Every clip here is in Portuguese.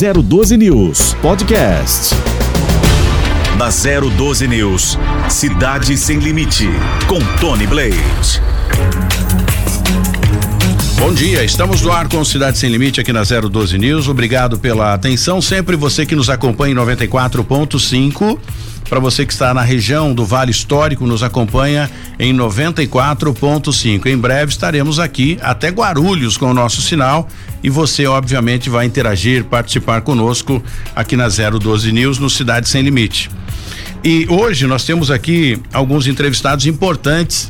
012 News Podcast. Na 012 News, Cidade Sem Limite, com Tony Blade. Bom dia, estamos no ar com Cidade Sem Limite aqui na 012 News. Obrigado pela atenção. Sempre você que nos acompanha em 94.5. Para você que está na região do Vale Histórico, nos acompanha em 94.5. Em breve estaremos aqui até Guarulhos com o nosso sinal e você, obviamente, vai interagir, participar conosco aqui na 012 News no Cidade Sem Limite. E hoje nós temos aqui alguns entrevistados importantes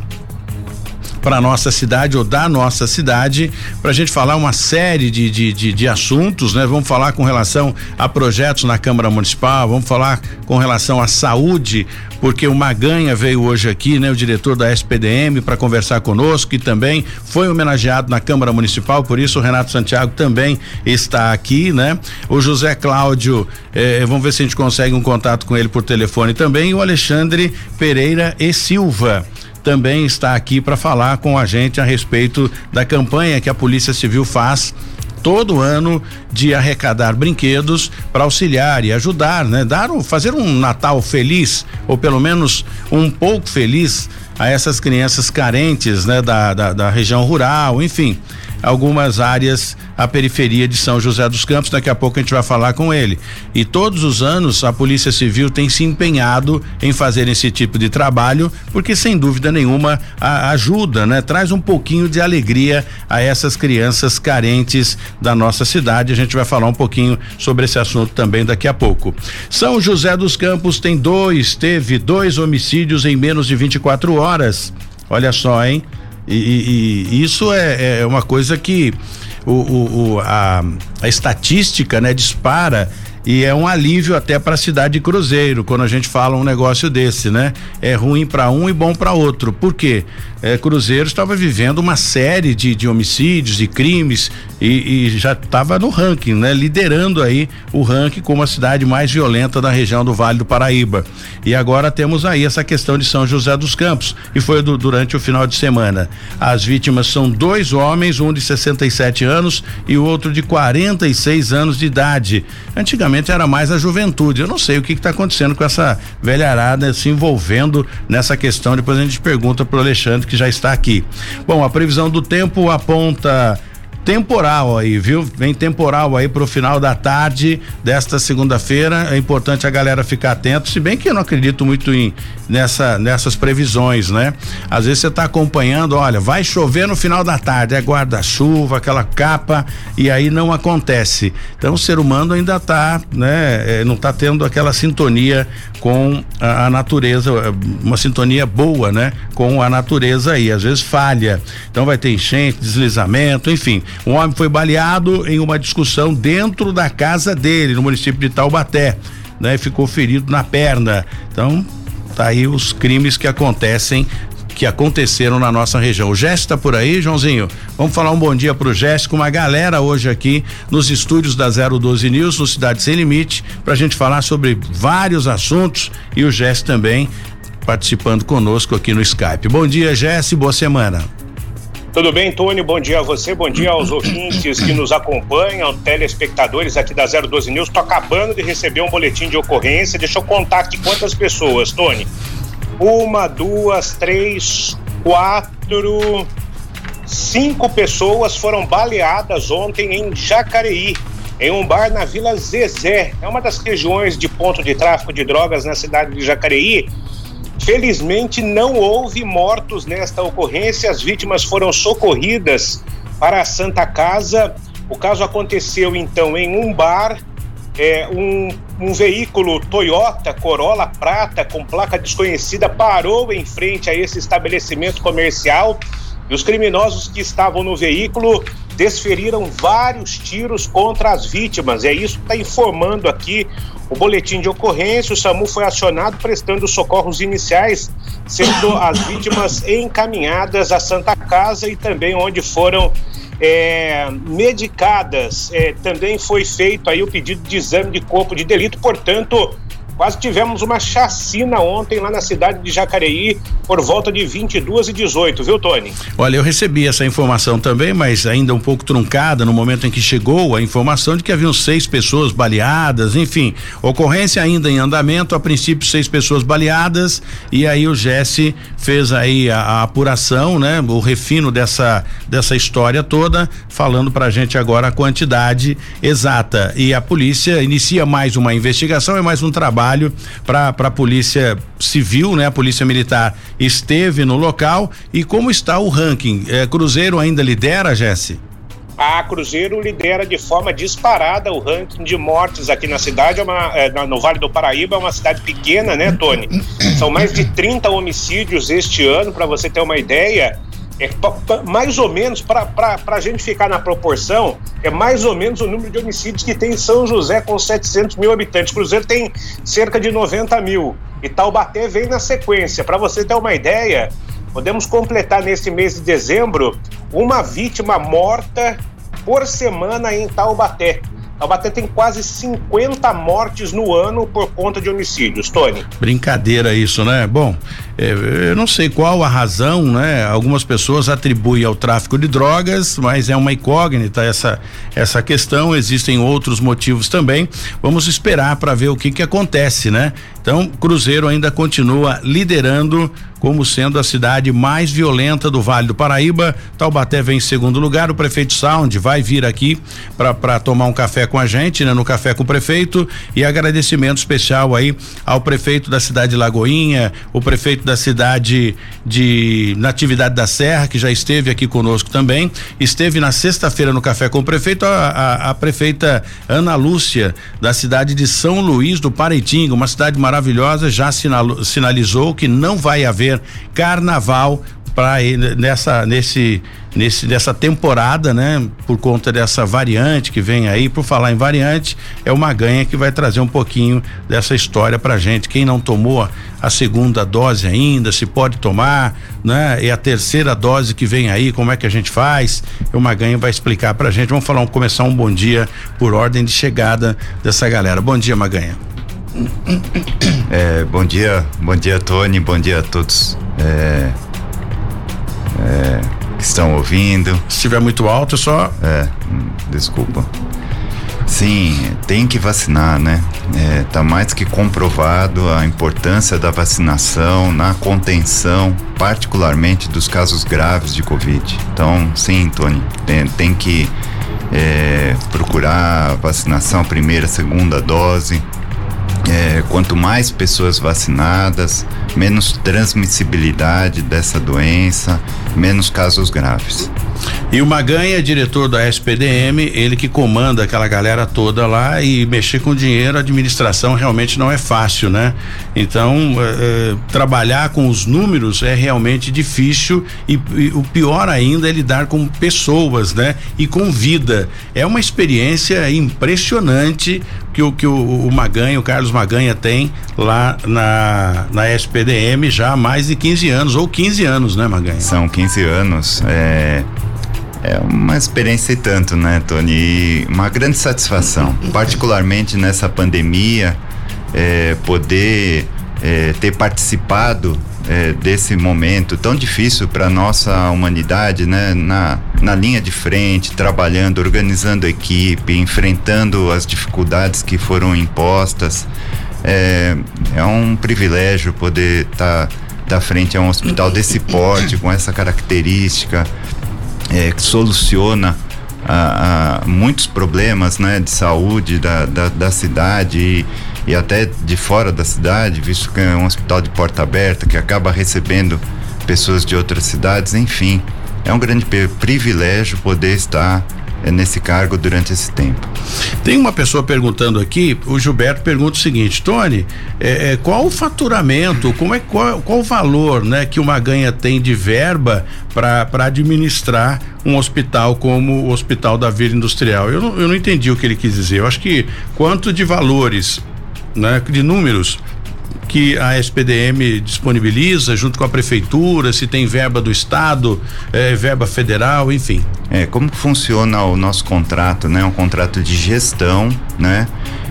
para nossa cidade ou da nossa cidade para a gente falar uma série de, de, de, de, assuntos, né? Vamos falar com relação a projetos na Câmara Municipal, vamos falar com relação à saúde, porque o Maganha veio hoje aqui, né? O diretor da SPDM para conversar conosco e também foi homenageado na Câmara Municipal, por isso o Renato Santiago também está aqui, né? O José Cláudio, eh, vamos ver se a gente consegue um contato com ele por telefone também, e o Alexandre Pereira e Silva também está aqui para falar com a gente a respeito da campanha que a Polícia Civil faz todo ano de arrecadar brinquedos para auxiliar e ajudar, né? Dar um, fazer um Natal feliz ou pelo menos um pouco feliz a essas crianças carentes, né? Da, da, da região rural, enfim algumas áreas à periferia de São José dos Campos. Daqui a pouco a gente vai falar com ele. E todos os anos a Polícia Civil tem se empenhado em fazer esse tipo de trabalho, porque sem dúvida nenhuma a, ajuda, né? Traz um pouquinho de alegria a essas crianças carentes da nossa cidade. A gente vai falar um pouquinho sobre esse assunto também daqui a pouco. São José dos Campos tem dois, teve dois homicídios em menos de 24 horas. Olha só, hein? E, e, e isso é, é, uma coisa que o, o, o a, a estatística né, dispara e é um alívio até para a cidade de Cruzeiro quando a gente fala um negócio desse, né? É ruim para um e bom para outro. Por quê? É, Cruzeiro estava vivendo uma série de, de homicídios, de crimes e, e já estava no ranking, né? Liderando aí o ranking como a cidade mais violenta da região do Vale do Paraíba. E agora temos aí essa questão de São José dos Campos e foi do, durante o final de semana. As vítimas são dois homens, um de 67 anos e o outro de 46 anos de idade. Antigamente antigamente era mais a juventude. Eu não sei o que está acontecendo com essa velharada se envolvendo nessa questão. Depois a gente pergunta para o Alexandre que já está aqui. Bom, a previsão do tempo aponta temporal aí, viu? Vem temporal aí pro final da tarde desta segunda-feira. É importante a galera ficar atento, se bem que eu não acredito muito em nessa nessas previsões, né? Às vezes você tá acompanhando, olha, vai chover no final da tarde, é guarda-chuva, aquela capa e aí não acontece. Então o ser humano ainda tá, né, é, não tá tendo aquela sintonia com a, a natureza, uma sintonia boa, né, com a natureza aí, às vezes falha. Então vai ter enchente, deslizamento, enfim. Um homem foi baleado em uma discussão dentro da casa dele, no município de Taubaté, né? Ficou ferido na perna. Então, tá aí os crimes que acontecem que aconteceram na nossa região. O Jéssico está por aí, Joãozinho? Vamos falar um bom dia pro Jéssico, uma galera hoje aqui nos estúdios da 012 News, no Cidade Sem Limite, para a gente falar sobre vários assuntos e o Jéssico também participando conosco aqui no Skype. Bom dia, Jéssico, boa semana. Tudo bem, Tony? Bom dia a você, bom dia aos ouvintes que nos acompanham, telespectadores aqui da 012 News. Estou acabando de receber um boletim de ocorrência. Deixa eu contar aqui quantas pessoas, Tony. Uma, duas, três, quatro, cinco pessoas foram baleadas ontem em Jacareí, em um bar na Vila Zezé. É uma das regiões de ponto de tráfico de drogas na cidade de Jacareí. Felizmente, não houve mortos nesta ocorrência. As vítimas foram socorridas para a Santa Casa. O caso aconteceu então em um bar. É, um, um veículo Toyota Corolla prata com placa desconhecida parou em frente a esse estabelecimento comercial e os criminosos que estavam no veículo desferiram vários tiros contra as vítimas. É isso que está informando aqui o boletim de ocorrência. O SAMU foi acionado prestando socorros iniciais, sendo as vítimas encaminhadas à Santa Casa e também onde foram é, medicadas. É, também foi feito aí o pedido de exame de corpo de delito, portanto, Quase tivemos uma chacina ontem lá na cidade de Jacareí por volta de 22 e 18, viu, Tony? Olha, eu recebi essa informação também, mas ainda um pouco truncada no momento em que chegou a informação de que haviam seis pessoas baleadas, enfim, ocorrência ainda em andamento, a princípio seis pessoas baleadas e aí o Jesse fez aí a, a apuração, né? O refino dessa dessa história toda, falando pra gente agora a quantidade exata e a polícia inicia mais uma investigação, é mais um trabalho trabalho para a polícia civil, né? A polícia militar esteve no local e como está o ranking? É, Cruzeiro ainda lidera, Jesse? A Cruzeiro lidera de forma disparada o ranking de mortes aqui na cidade, é uma, é, no Vale do Paraíba, é uma cidade pequena, né, Tony? São mais de 30 homicídios este ano, para você ter uma ideia. É, mais ou menos, para a gente ficar na proporção, é mais ou menos o número de homicídios que tem São José com 700 mil habitantes. Cruzeiro tem cerca de 90 mil. E Taubaté vem na sequência. Para você ter uma ideia, podemos completar nesse mês de dezembro uma vítima morta por semana em Taubaté. Taubaté tem quase 50 mortes no ano por conta de homicídios, Tony. Brincadeira isso, né? Bom, eu não sei qual a razão, né? Algumas pessoas atribuem ao tráfico de drogas, mas é uma incógnita essa essa questão. Existem outros motivos também. Vamos esperar para ver o que que acontece, né? Então, Cruzeiro ainda continua liderando como sendo a cidade mais violenta do Vale do Paraíba. Taubaté vem em segundo lugar. O prefeito Sound vai vir aqui para tomar um café com a gente, né? No café com o prefeito e agradecimento especial aí ao prefeito da cidade de Lagoinha, o prefeito da cidade de Natividade da Serra, que já esteve aqui conosco também. Esteve na sexta-feira no café com o prefeito a, a, a prefeita Ana Lúcia da cidade de São Luís do Pareitinga, uma cidade maravilhosa já sinalizou que não vai haver carnaval para nessa nesse nesse nessa temporada, né? Por conta dessa variante que vem aí, por falar em variante, é uma ganha que vai trazer um pouquinho dessa história pra gente. Quem não tomou a segunda dose ainda, se pode tomar, né? E a terceira dose que vem aí, como é que a gente faz? É uma ganha vai explicar pra gente. Vamos falar, um, começar um bom dia por ordem de chegada dessa galera. Bom dia, Maganha. É, bom dia, bom dia Tony, bom dia a todos é, é, que estão ouvindo. Se estiver muito alto, só. É, desculpa. Sim, tem que vacinar, né? É, tá mais que comprovado a importância da vacinação na contenção, particularmente dos casos graves de Covid. Então, sim, Tony, tem, tem que é, procurar vacinação, primeira, segunda dose é, quanto mais pessoas vacinadas, menos transmissibilidade dessa doença, menos casos graves. E o Maganha, diretor da SPDM, ele que comanda aquela galera toda lá e mexer com dinheiro, administração realmente não é fácil, né? Então, é, é, trabalhar com os números é realmente difícil e, e, o pior ainda é lidar com pessoas, né? E com vida. É uma experiência impressionante que o que o, o Maganha, o Carlos Maganha tem lá na na SPDM já há mais de 15 anos ou 15 anos, né, Maganha? São 15 anos. É é uma experiência e tanto, né, Tony? Uma grande satisfação, particularmente nessa pandemia, é, poder é, ter participado é, desse momento tão difícil para nossa humanidade, né? Na, na linha de frente, trabalhando, organizando equipe, enfrentando as dificuldades que foram impostas. É, é um privilégio poder estar tá, tá frente a um hospital desse porte, com essa característica é, que soluciona a, a, muitos problemas né, de saúde da, da, da cidade e, e, até de fora da cidade, visto que é um hospital de porta aberta que acaba recebendo pessoas de outras cidades, enfim. É um grande privilégio poder estar é, nesse cargo durante esse tempo. Tem uma pessoa perguntando aqui, o Gilberto pergunta o seguinte, Tony, é, é, qual o faturamento, como é qual, qual o valor, né, que uma ganha tem de verba para administrar um hospital como o Hospital da Vila Industrial? Eu eu não entendi o que ele quis dizer. Eu acho que quanto de valores, né, de números que a SPDM disponibiliza junto com a prefeitura, se tem verba do estado, é, verba federal, enfim. É, como funciona o nosso contrato, né? Um contrato de gestão, né?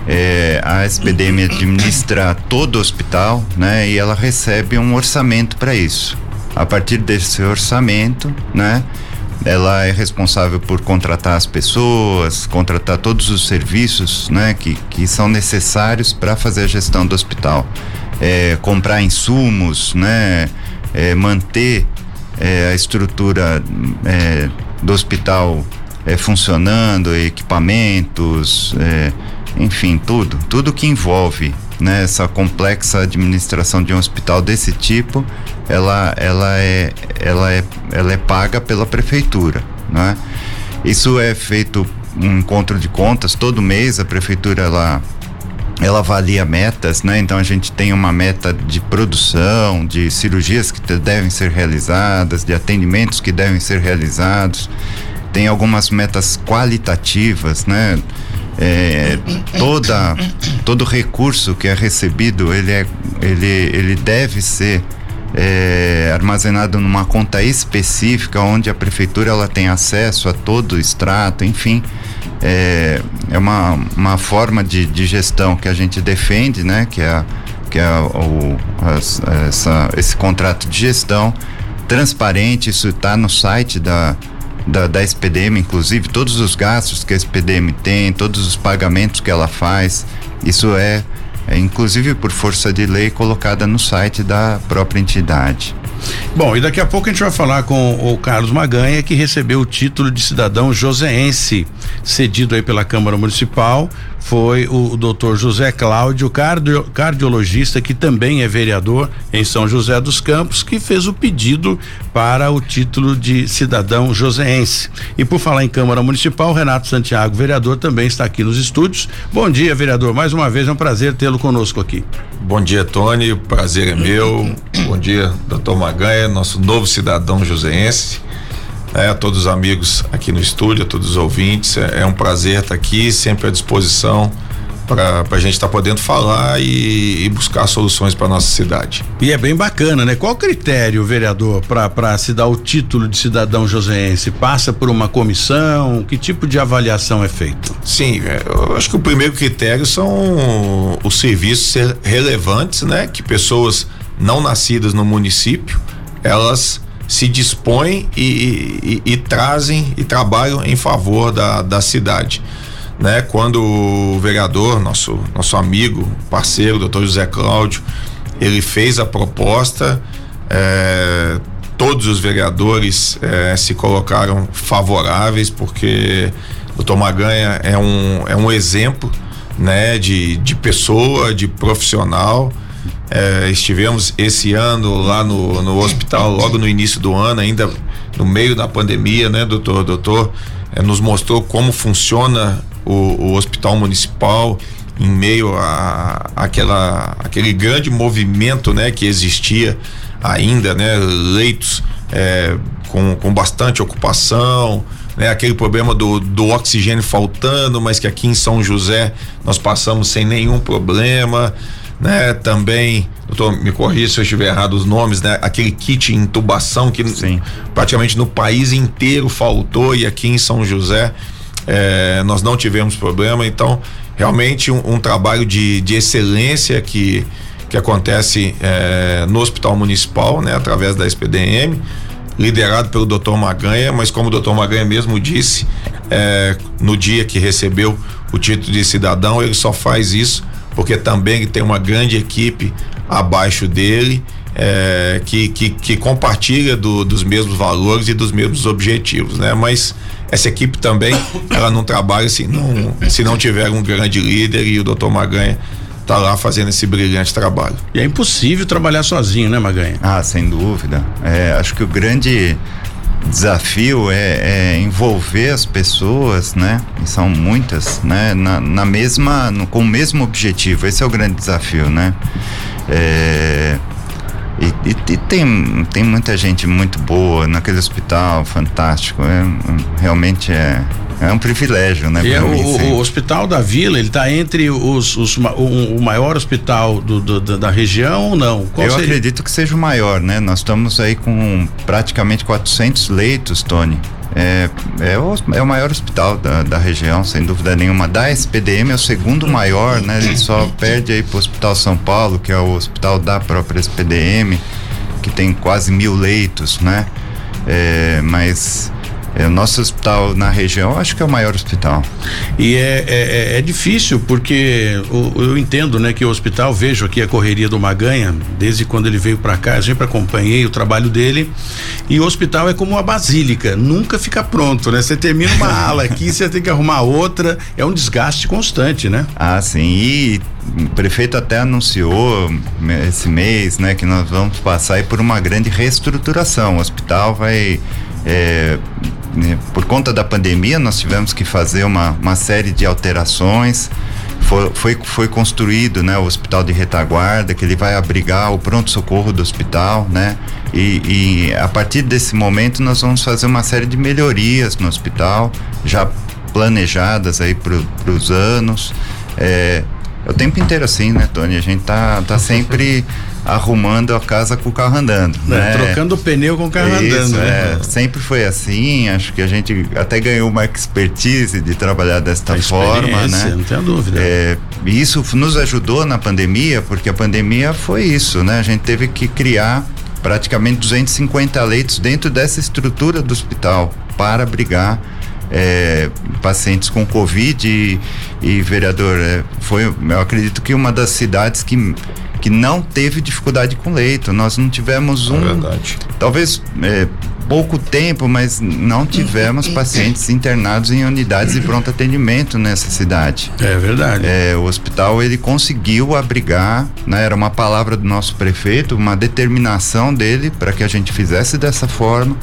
É, a SPDM administra todo o hospital, né? E ela recebe um orçamento para isso. A partir desse orçamento, né? Ela é responsável por contratar as pessoas, contratar todos os serviços, né? Que, que são necessários para fazer a gestão do hospital. É, comprar insumos, né? É, manter é, a estrutura é, do hospital é, funcionando, equipamentos, é, enfim, tudo, tudo que envolve né, essa complexa administração de um hospital desse tipo, ela, ela, é, ela, é, ela é paga pela prefeitura, né? Isso é feito um encontro de contas todo mês, a prefeitura ela ela avalia metas, né? Então a gente tem uma meta de produção, de cirurgias que devem ser realizadas, de atendimentos que devem ser realizados. Tem algumas metas qualitativas, né? É, toda todo recurso que é recebido ele é ele ele deve ser é, armazenado numa conta específica onde a prefeitura ela tem acesso a todo o extrato, enfim, é, é uma, uma forma de, de gestão que a gente defende, né? Que é, que é o, as, essa, esse contrato de gestão transparente, isso está no site da, da, da SPDM, inclusive todos os gastos que a SPDM tem, todos os pagamentos que ela faz, isso é, inclusive por força de lei colocada no site da própria entidade. Bom, e daqui a pouco a gente vai falar com o Carlos Maganha, que recebeu o título de cidadão joseense, cedido aí pela Câmara Municipal. Foi o, doutor José Cláudio, cardio, cardiologista, que também é vereador em São José dos Campos, que fez o pedido para o título de cidadão joseense. E por falar em Câmara Municipal, Renato Santiago, vereador, também está aqui nos estúdios. Bom dia, vereador. Mais uma vez é um prazer tê-lo conosco aqui. Bom dia, Tony. Prazer é meu. Bom dia, doutor Maganha, nosso novo cidadão joseense. É, a todos os amigos aqui no estúdio, a todos os ouvintes. É, é um prazer estar aqui, sempre à disposição para a gente estar tá podendo falar e, e buscar soluções para nossa cidade. E é bem bacana, né? Qual o critério, vereador, para se dar o título de cidadão joseense? Passa por uma comissão? Que tipo de avaliação é feito? Sim, é, eu acho que o primeiro critério são os serviços relevantes, né? Que pessoas não nascidas no município, elas se dispõem e, e, e, trazem e trabalham em favor da, da cidade. Né? Quando o vereador, nosso, nosso amigo, parceiro, doutor José Cláudio, ele fez a proposta, é, todos os vereadores é, se colocaram favoráveis, porque o doutor Maganha é um, é um exemplo né, de, de pessoa, de profissional é, estivemos esse ano lá no, no hospital, logo no início do ano, ainda no meio da pandemia, né, doutor? Doutor é, nos mostrou como funciona o, o hospital municipal em meio a, a, aquela aquele grande movimento, né, que existia ainda, né, leitos é, com, com bastante ocupação, né, aquele problema do, do oxigênio faltando, mas que aqui em São José nós passamos sem nenhum problema né? Também, doutor, me corrija se eu estiver errado os nomes, né? Aquele kit intubação que Sim. praticamente no país inteiro faltou e aqui em São José é, nós não tivemos problema, então realmente um, um trabalho de, de excelência que que acontece é, no Hospital Municipal, né, através da SPDM, liderado pelo Dr. Maganha, mas como o Dr. Maganha mesmo disse, é, no dia que recebeu o título de cidadão, ele só faz isso porque também tem uma grande equipe abaixo dele é, que, que, que, compartilha do, dos mesmos valores e dos mesmos objetivos, né? Mas essa equipe também ela não trabalha se não se não tiver um grande líder e o doutor Maganha tá lá fazendo esse brilhante trabalho. E é impossível trabalhar sozinho, né, Maganha? Ah, sem dúvida. É, acho que o grande desafio é, é, envolver as pessoas, né? E são muitas, né? Na, na mesma, no, com o mesmo objetivo. Esse é o grande desafio, né? É, e, e, e, tem, tem muita gente muito boa naquele hospital, fantástico. É, realmente é, é um privilégio, né? É o, o, Hospital da Vila, ele está entre os, os o, o, maior hospital do, do, da região ou não? Qual Eu seria? acredito que seja o maior, né? Nós estamos aí com praticamente 400 leitos, Tony. É, é, o, é o maior hospital da, da região, sem dúvida nenhuma. Da SPDM é o segundo maior, né? Ele só perde aí para o Hospital São Paulo, que é o hospital da própria SPDM, que tem quase mil leitos, né? É, mas é, o nosso hospital na região, acho que é o maior hospital. E é, é, é difícil, porque o, eu entendo, né, que o hospital, vejo aqui a correria do Maganha, desde quando ele veio para cá, eu sempre acompanhei o trabalho dele. E o hospital é como uma basílica, nunca fica pronto, né? Você termina uma ala aqui, você tem que arrumar outra, é um desgaste constante, né? Ah, sim. E o prefeito até anunciou esse mês, né, que nós vamos passar por uma grande reestruturação. O hospital vai é, né, por conta da pandemia, nós tivemos que fazer uma, uma série de alterações. Foi, foi, foi construído né, o hospital de retaguarda, que ele vai abrigar o pronto-socorro do hospital, né? E, e, a partir desse momento nós vamos fazer uma série de melhorias no hospital, já planejadas aí para os anos. É, é o tempo inteiro assim, né, Tony? A gente tá, tá sempre arrumando a casa com o carro andando. É, né? Trocando o pneu com o carro Isso, andando. Né? É, sempre foi assim, acho que a gente até ganhou uma expertise de trabalhar desta forma, né? Não tenho dúvida. É, isso nos ajudou na pandemia, porque a pandemia foi isso, né? A gente teve que criar praticamente 250 leitos dentro dessa estrutura do hospital para abrigar é, pacientes com Covid e, e vereador, é, foi, eu acredito que uma das cidades que que não teve dificuldade com leito. Nós não tivemos é um. É verdade. Talvez é, pouco tempo, mas não tivemos pacientes internados em unidades de pronto atendimento nessa cidade. É verdade. É, o hospital ele conseguiu abrigar, né, era uma palavra do nosso prefeito, uma determinação dele para que a gente fizesse dessa forma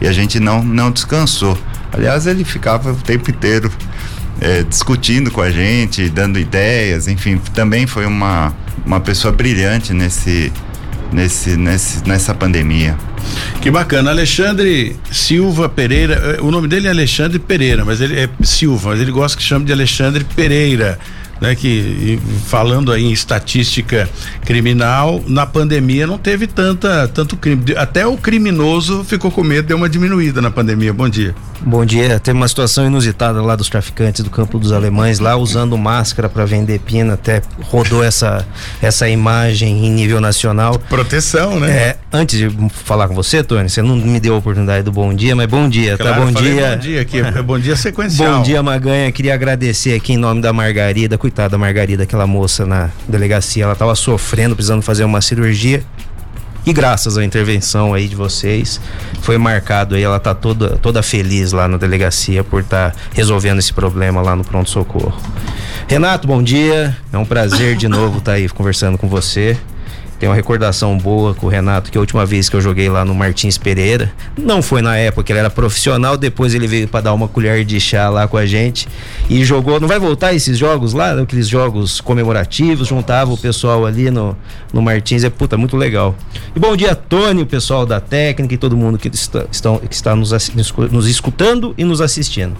e a gente não não descansou. Aliás, ele ficava o tempo inteiro é, discutindo com a gente, dando ideias, enfim, também foi uma uma pessoa brilhante nesse, nesse, nesse, nessa pandemia. Que bacana. Alexandre Silva Pereira, eh, o nome dele é Alexandre Pereira, mas ele é Silva, mas ele gosta que chame de Alexandre Pereira né, que falando aí em estatística criminal, na pandemia não teve tanta tanto crime. Até o criminoso ficou com medo, deu uma diminuída na pandemia. Bom dia. Bom dia. Teve uma situação inusitada lá dos traficantes do Campo dos Alemães, lá usando máscara para vender pina, até rodou essa essa imagem em nível nacional. Proteção, né? É, antes de falar com você, Tony, você não me deu a oportunidade do bom dia, mas bom dia, tá? claro, tá? Bom dia. Bom dia aqui, é bom dia sequencial. Bom dia, Maganha. Queria agradecer aqui em nome da Margarida coitada da Margarida, aquela moça na delegacia, ela estava sofrendo, precisando fazer uma cirurgia. E graças à intervenção aí de vocês, foi marcado aí, ela tá toda, toda feliz lá na delegacia por estar tá resolvendo esse problema lá no pronto-socorro. Renato, bom dia. É um prazer de novo estar tá aí conversando com você. Tem uma recordação boa com o Renato, que a última vez que eu joguei lá no Martins Pereira, não foi na época que ele era profissional, depois ele veio para dar uma colher de chá lá com a gente e jogou. Não vai voltar esses jogos lá, aqueles jogos comemorativos, juntava o pessoal ali no, no Martins, é puta, muito legal. E bom dia, Tony, o pessoal da técnica e todo mundo que está, estão, que está nos, nos escutando e nos assistindo.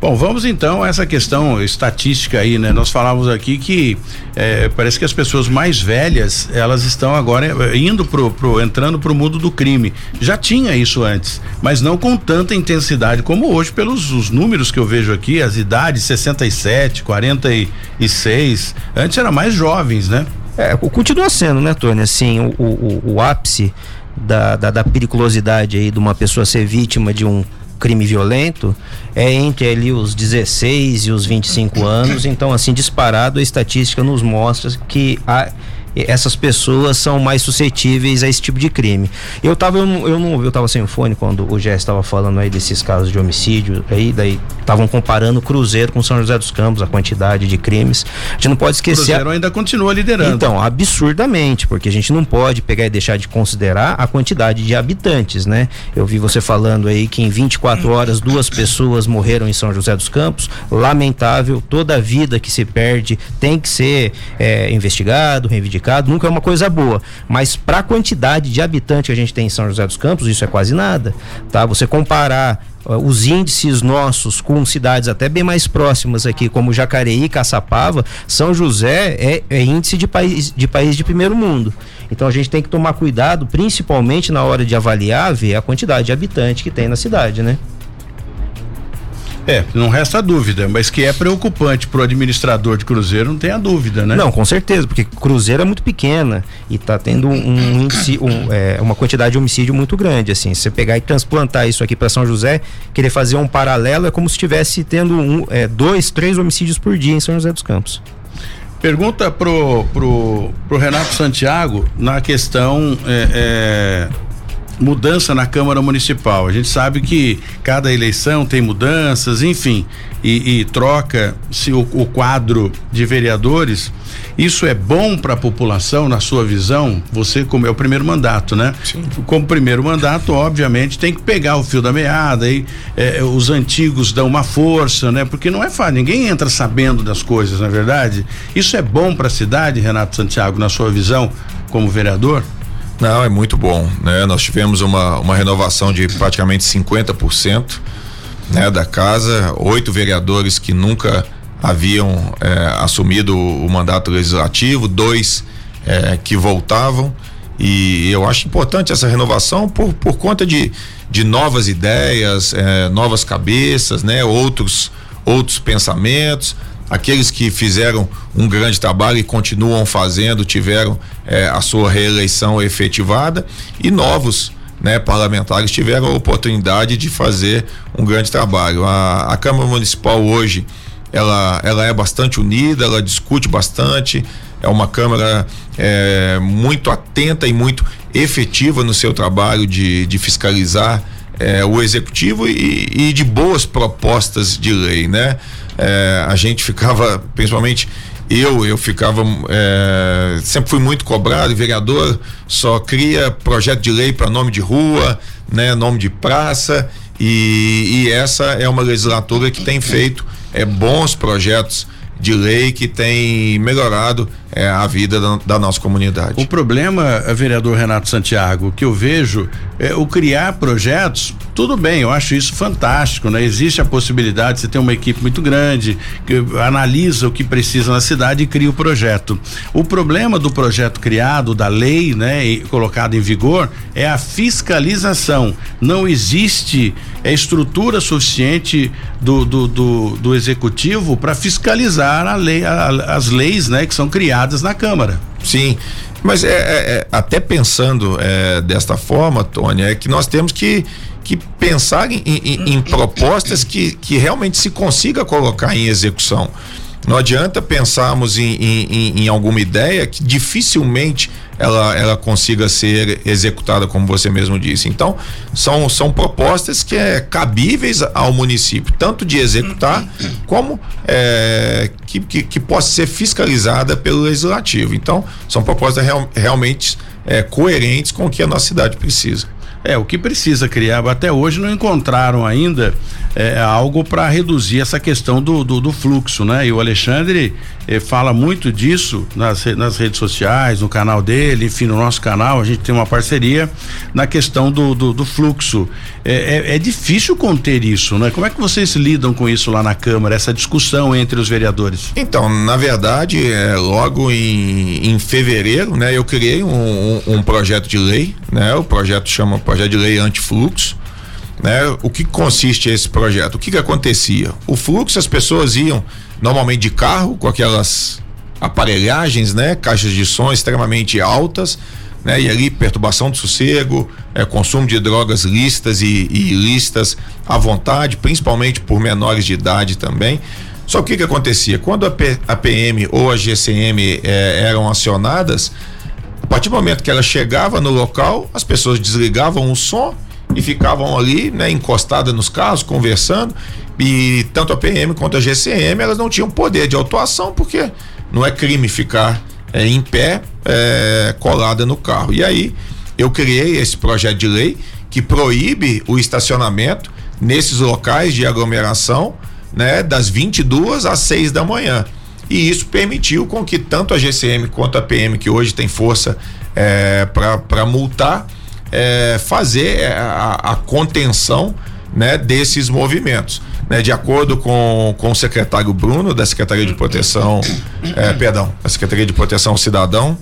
Bom, vamos então a essa questão estatística aí, né? Nós falávamos aqui que é, parece que as pessoas mais velhas elas estão agora é, indo pro, pro entrando pro mundo do crime. Já tinha isso antes, mas não com tanta intensidade como hoje pelos os números que eu vejo aqui, as idades 67, 46. Antes era mais jovens, né? É, continua sendo, né, Tony? Assim, o, o, o ápice da, da, da periculosidade aí de uma pessoa ser vítima de um crime violento é entre ali os 16 e os 25 anos. Então, assim, disparado, a estatística nos mostra que há essas pessoas são mais suscetíveis a esse tipo de crime. Eu tava, eu não, eu, não, eu tava sem fone quando o Jess estava falando aí desses casos de homicídio, aí daí estavam comparando Cruzeiro com São José dos Campos, a quantidade de crimes. A gente não pode esquecer. Cruzeiro ainda continua liderando. Então, absurdamente, porque a gente não pode pegar e deixar de considerar a quantidade de habitantes, né? Eu vi você falando aí que em 24 horas duas pessoas morreram em São José dos Campos. Lamentável, toda a vida que se perde tem que ser é, investigado, reivindicado prejudicado, nunca é uma coisa boa. Mas para a quantidade de habitantes que a gente tem em São José dos Campos, isso é quase nada. Tá? Você comparar uh, os índices nossos com cidades até bem mais próximas aqui, como Jacareí e Caçapava, São José é, é índice de país, de país de primeiro mundo. Então a gente tem que tomar cuidado, principalmente na hora de avaliar, ver a quantidade de habitante que tem na cidade, né? É, não resta dúvida, mas que é preocupante para o administrador de Cruzeiro, não tem a dúvida, né? Não, com certeza, porque Cruzeiro é muito pequena e está tendo um, índice, um, é, uma quantidade de homicídio muito grande, assim. Se você pegar e transplantar isso aqui para São José, querer fazer um paralelo é como se estivesse tendo um, é, dois, três homicídios por dia em São José dos Campos. Pergunta pro, pro, pro Renato Santiago na questão é, é mudança na Câmara Municipal. A gente sabe que cada eleição tem mudanças, enfim, e, e troca se o, o, quadro de vereadores. Isso é bom para a população, na sua visão? Você, como é o primeiro mandato, né? Sim. Como primeiro mandato, obviamente, tem que pegar o fio da meada e é, os antigos dão uma força, né? Porque não é fácil, ninguém entra sabendo das coisas, na é verdade. Isso é bom para a cidade, Renato Santiago, na sua visão, como vereador? Não, é muito bom, né? Nós tivemos uma, uma renovação de praticamente 50%, né, da casa, oito vereadores que nunca haviam é, assumido o mandato legislativo, dois é, que voltavam e eu acho importante essa renovação por, por conta de, de novas ideias, é, novas cabeças, né? Outros outros pensamentos, aqueles que fizeram um grande trabalho e continuam fazendo, tiveram eh, a sua reeleição efetivada e novos né, parlamentares tiveram a oportunidade de fazer um grande trabalho. A, a Câmara Municipal hoje ela, ela é bastante unida, ela discute bastante, é uma Câmara é, muito atenta e muito efetiva no seu trabalho de, de fiscalizar é, o executivo e, e, de boas propostas de lei, né? É, a gente ficava, principalmente eu, eu ficava é, sempre fui muito cobrado, vereador só cria projeto de lei para nome de rua, né, nome de praça e, e essa é uma legislatura que tem feito é, bons projetos de lei que tem melhorado é, a vida da, da, nossa comunidade. O problema, vereador Renato Santiago, que eu vejo é o criar projetos, tudo bem, eu acho isso fantástico, né? Existe a possibilidade de você ter uma equipe muito grande, que analisa o que precisa na cidade e cria o projeto. O problema do projeto criado, da lei, né, e colocado em vigor, é a fiscalização. Não existe é, estrutura suficiente do, do, do, do executivo para fiscalizar a lei, a, as leis, né, que são criadas na Câmara. Sim, mas é, é, é até pensando é, desta forma, Tony, é que nós temos que, que pensar em, em, em propostas que, que realmente se consiga colocar em execução. Não adianta pensarmos em, em, em, alguma ideia que dificilmente ela, ela consiga ser executada, como você mesmo disse. Então, são, são propostas que é cabíveis ao município, tanto de executar como é, que, que, que, possa ser fiscalizada pelo legislativo. Então, são propostas real, realmente é, coerentes com o que a nossa cidade precisa. É, o que precisa criar, até hoje não encontraram ainda é, algo para reduzir essa questão do, do, do, fluxo, né? E o Alexandre eh, fala muito disso nas, nas redes sociais, no canal dele, enfim, no nosso canal, a gente tem uma parceria na questão do, do, do fluxo. É, é, é, difícil conter isso, né? Como é que vocês lidam com isso lá na Câmara, essa discussão entre os vereadores? Então, na verdade, é, logo em, em fevereiro, né, eu criei um, um, um projeto de lei, né? O projeto chama Projeto de Lei Antifluxo né? O que consiste esse projeto? O que, que acontecia? O fluxo, as pessoas iam normalmente de carro, com aquelas aparelhagens, né? Caixas de som extremamente altas, né? E ali perturbação do sossego, é, consumo de drogas lícitas e, e ilícitas à vontade, principalmente por menores de idade também. Só que o que acontecia? Quando a, P, a PM ou a GCM é, eram acionadas, a partir do momento que ela chegava no local, as pessoas desligavam o som e ficavam ali, né, encostadas nos carros, conversando. E tanto a PM quanto a GCM, elas não tinham poder de autuação, porque não é crime ficar é, em pé é, colada no carro. E aí eu criei esse projeto de lei que proíbe o estacionamento nesses locais de aglomeração, né, das 22 às 6 da manhã. E isso permitiu com que tanto a GCM quanto a PM, que hoje tem força é, para multar, é, fazer é, a, a contenção né, desses movimentos. Né, de acordo com, com o secretário Bruno, da Secretaria de Proteção, é, perdão, da Secretaria de Proteção Cidadão,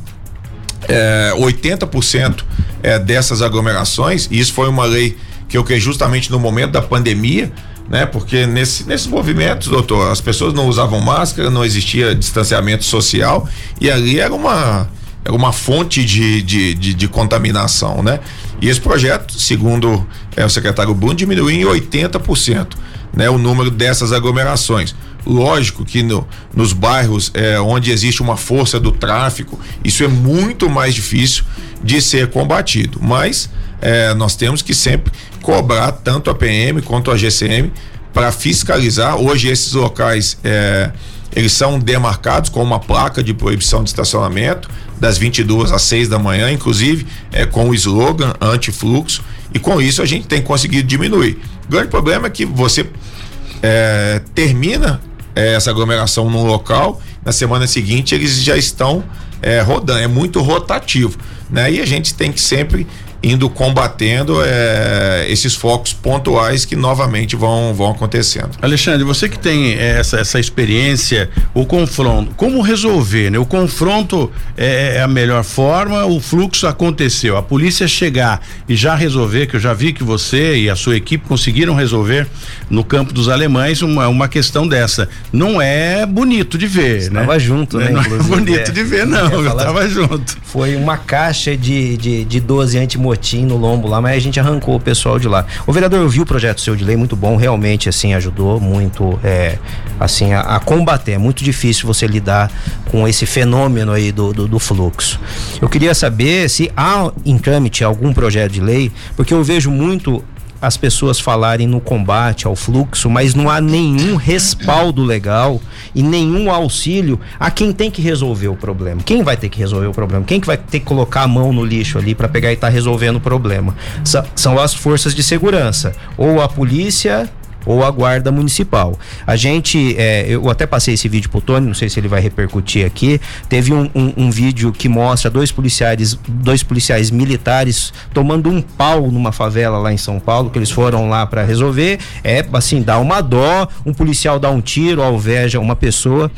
é, 80% é, dessas aglomerações, e isso foi uma lei que eu criei justamente no momento da pandemia, né? Porque nesse, nesses movimentos, doutor, as pessoas não usavam máscara, não existia distanciamento social e ali era uma era uma fonte de, de, de, de contaminação, né? E esse projeto, segundo é, o secretário Bruno, diminuiu em 80%, né? O número dessas aglomerações. Lógico que no, nos bairros é, onde existe uma força do tráfico, isso é muito mais difícil de ser combatido. Mas é, nós temos que sempre cobrar tanto a PM quanto a GCM para fiscalizar. Hoje esses locais é, eles são demarcados com uma placa de proibição de estacionamento das 22 às 6 da manhã, inclusive é, com o slogan anti-fluxo. E com isso a gente tem conseguido diminuir. O grande problema é que você é, termina é, essa aglomeração num local, na semana seguinte eles já estão é, rodando, é muito rotativo, né? E a gente tem que sempre indo combatendo é, esses focos pontuais que novamente vão, vão acontecendo. Alexandre, você que tem essa, essa experiência, o confronto, como resolver? Né? O confronto é, é, a melhor forma, o fluxo aconteceu, a polícia chegar e já resolver, que eu já vi que você e a sua equipe conseguiram resolver no campo dos alemães uma, uma questão dessa. Não é bonito de ver, Você né? Tava junto, né? Não é bonito é. de ver, não. Eu, eu tava junto. Foi uma caixa de, de, de 12 antimortais no lombo lá, mas a gente arrancou o pessoal de lá. O vereador, eu vi o projeto seu de lei muito bom, realmente, assim, ajudou muito, é, assim, a, a, combater. É muito difícil você lidar com esse fenômeno aí do, do, do fluxo. Eu queria saber se há em trâmite algum projeto de lei, porque eu vejo muito as pessoas falarem no combate ao fluxo, mas não há nenhum respaldo legal e nenhum auxílio a quem tem que resolver o problema. Quem vai ter que resolver o problema? Quem que vai ter que colocar a mão no lixo ali para pegar e estar tá resolvendo o problema? são as forças de segurança, ou a polícia ou a guarda municipal. A gente, é, eu até passei esse vídeo pro Tony, não sei se ele vai repercutir aqui. Teve um, um, um, vídeo que mostra dois policiais, dois policiais militares tomando um pau numa favela lá em São Paulo, que eles foram lá para resolver. É assim, dá uma dó, um policial dá um tiro, alveja uma pessoa.